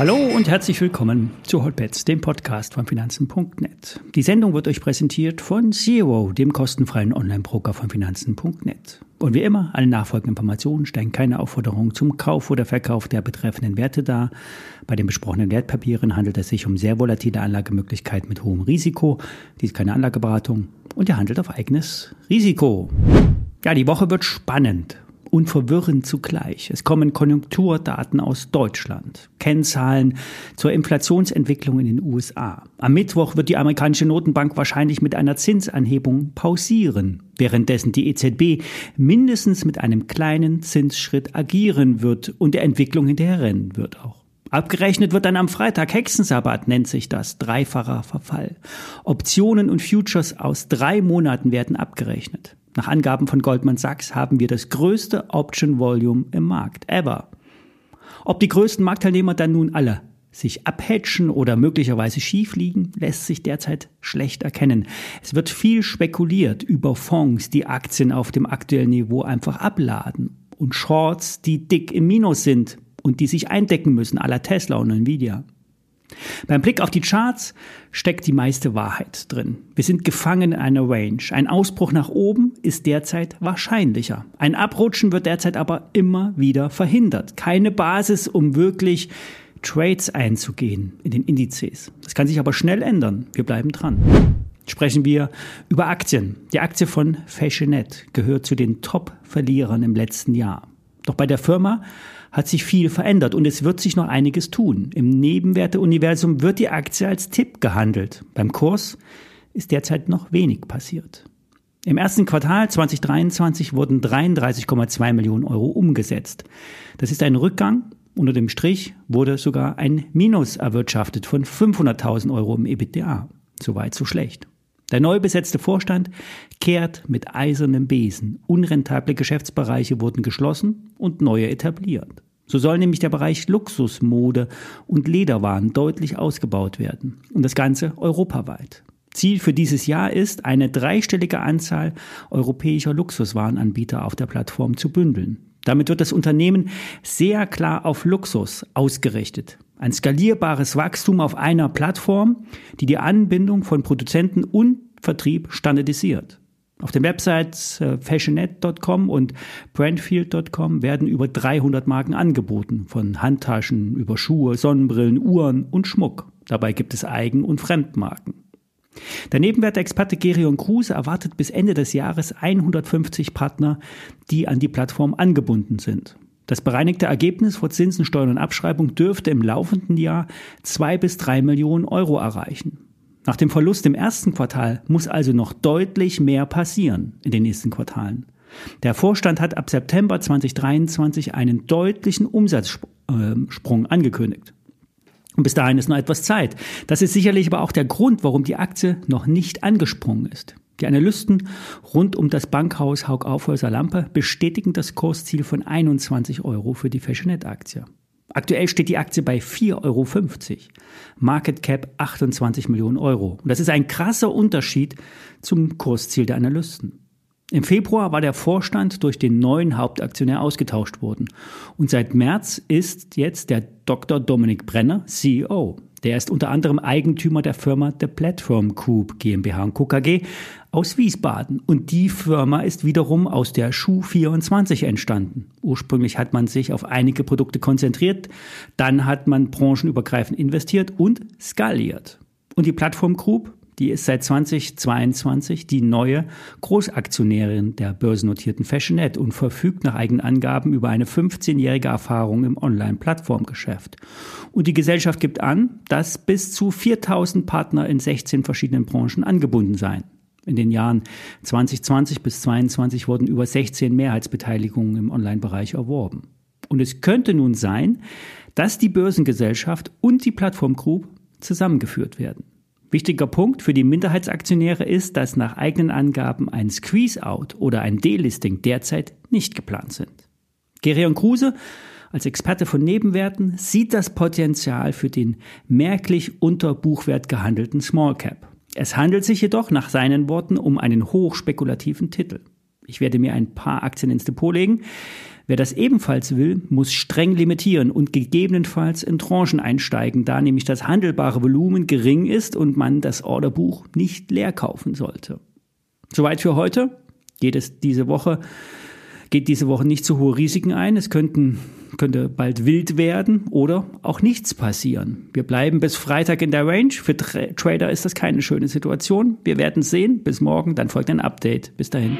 Hallo und herzlich willkommen zu Hotbets, dem Podcast von Finanzen.net. Die Sendung wird euch präsentiert von Zero, dem kostenfreien Online-Broker von Finanzen.net. Und wie immer, alle nachfolgenden Informationen stellen keine Aufforderung zum Kauf oder Verkauf der betreffenden Werte dar. Bei den besprochenen Wertpapieren handelt es sich um sehr volatile Anlagemöglichkeiten mit hohem Risiko. Dies ist keine Anlageberatung und ihr handelt auf eigenes Risiko. Ja, die Woche wird spannend und verwirrend zugleich. Es kommen Konjunkturdaten aus Deutschland, Kennzahlen zur Inflationsentwicklung in den USA. Am Mittwoch wird die amerikanische Notenbank wahrscheinlich mit einer Zinsanhebung pausieren, währenddessen die EZB mindestens mit einem kleinen Zinsschritt agieren wird und der Entwicklung hinterherrennen wird auch. Abgerechnet wird dann am Freitag Hexensabbat nennt sich das, dreifacher Verfall. Optionen und Futures aus drei Monaten werden abgerechnet. Nach Angaben von Goldman Sachs haben wir das größte Option Volume im Markt ever. Ob die größten Marktteilnehmer dann nun alle sich abhatchen oder möglicherweise schief liegen, lässt sich derzeit schlecht erkennen. Es wird viel spekuliert über Fonds, die Aktien auf dem aktuellen Niveau einfach abladen und Shorts, die dick im Minus sind und die sich eindecken müssen, aller Tesla und Nvidia. Beim Blick auf die Charts steckt die meiste Wahrheit drin. Wir sind gefangen in einer Range. Ein Ausbruch nach oben ist derzeit wahrscheinlicher. Ein Abrutschen wird derzeit aber immer wieder verhindert. Keine Basis, um wirklich Trades einzugehen in den Indizes. Das kann sich aber schnell ändern. Wir bleiben dran. Sprechen wir über Aktien. Die Aktie von Fashionet gehört zu den Top-Verlierern im letzten Jahr. Doch bei der Firma hat sich viel verändert und es wird sich noch einiges tun. Im Nebenwerteuniversum wird die Aktie als Tipp gehandelt. Beim Kurs ist derzeit noch wenig passiert. Im ersten Quartal 2023 wurden 33,2 Millionen Euro umgesetzt. Das ist ein Rückgang. Unter dem Strich wurde sogar ein Minus erwirtschaftet von 500.000 Euro im EBITDA. Soweit so schlecht. Der neu besetzte Vorstand kehrt mit eisernem Besen. Unrentable Geschäftsbereiche wurden geschlossen und neue etabliert. So soll nämlich der Bereich Luxusmode und Lederwaren deutlich ausgebaut werden. Und das Ganze europaweit. Ziel für dieses Jahr ist, eine dreistellige Anzahl europäischer Luxuswarenanbieter auf der Plattform zu bündeln. Damit wird das Unternehmen sehr klar auf Luxus ausgerichtet. Ein skalierbares Wachstum auf einer Plattform, die die Anbindung von Produzenten und Vertrieb standardisiert. Auf den Websites äh, fashionet.com und brandfield.com werden über 300 Marken angeboten, von Handtaschen über Schuhe, Sonnenbrillen, Uhren und Schmuck. Dabei gibt es Eigen- und Fremdmarken. Der Nebenwertexperte Gerion Kruse erwartet bis Ende des Jahres 150 Partner, die an die Plattform angebunden sind. Das bereinigte Ergebnis vor Zinsen, Steuern und Abschreibung dürfte im laufenden Jahr zwei bis drei Millionen Euro erreichen. Nach dem Verlust im ersten Quartal muss also noch deutlich mehr passieren in den nächsten Quartalen. Der Vorstand hat ab September 2023 einen deutlichen Umsatzsprung angekündigt. Und bis dahin ist noch etwas Zeit. Das ist sicherlich aber auch der Grund, warum die Aktie noch nicht angesprungen ist. Die Analysten rund um das Bankhaus Haug Aufhäuser Lampe bestätigen das Kursziel von 21 Euro für die Fashionet-Aktie. Aktuell steht die Aktie bei 4,50 Euro. Market Cap 28 Millionen Euro. Und das ist ein krasser Unterschied zum Kursziel der Analysten. Im Februar war der Vorstand durch den neuen Hauptaktionär ausgetauscht worden. Und seit März ist jetzt der Dr. Dominik Brenner CEO. Der ist unter anderem Eigentümer der Firma The Platform Group GmbH Co. KG aus Wiesbaden. Und die Firma ist wiederum aus der Schuh24 entstanden. Ursprünglich hat man sich auf einige Produkte konzentriert, dann hat man branchenübergreifend investiert und skaliert. Und die Plattform Group die ist seit 2022 die neue Großaktionärin der börsennotierten Fashionet und verfügt nach eigenen Angaben über eine 15-jährige Erfahrung im Online-Plattformgeschäft. Und die Gesellschaft gibt an, dass bis zu 4000 Partner in 16 verschiedenen Branchen angebunden seien. In den Jahren 2020 bis 2022 wurden über 16 Mehrheitsbeteiligungen im Online-Bereich erworben. Und es könnte nun sein, dass die Börsengesellschaft und die Plattform Group zusammengeführt werden. Wichtiger Punkt für die Minderheitsaktionäre ist, dass nach eigenen Angaben ein Squeeze-out oder ein Delisting derzeit nicht geplant sind. Gerion Kruse als Experte von Nebenwerten sieht das Potenzial für den merklich unter Buchwert gehandelten Small Cap. Es handelt sich jedoch nach seinen Worten um einen hochspekulativen Titel. Ich werde mir ein paar Aktien ins Depot legen. Wer das ebenfalls will, muss streng limitieren und gegebenenfalls in Tranchen einsteigen, da nämlich das handelbare Volumen gering ist und man das Orderbuch nicht leer kaufen sollte. Soweit für heute. Geht es diese Woche geht diese Woche nicht zu hohe Risiken ein. Es könnten, könnte bald wild werden oder auch nichts passieren. Wir bleiben bis Freitag in der Range. Für Tra Trader ist das keine schöne Situation. Wir werden sehen. Bis morgen, dann folgt ein Update. Bis dahin.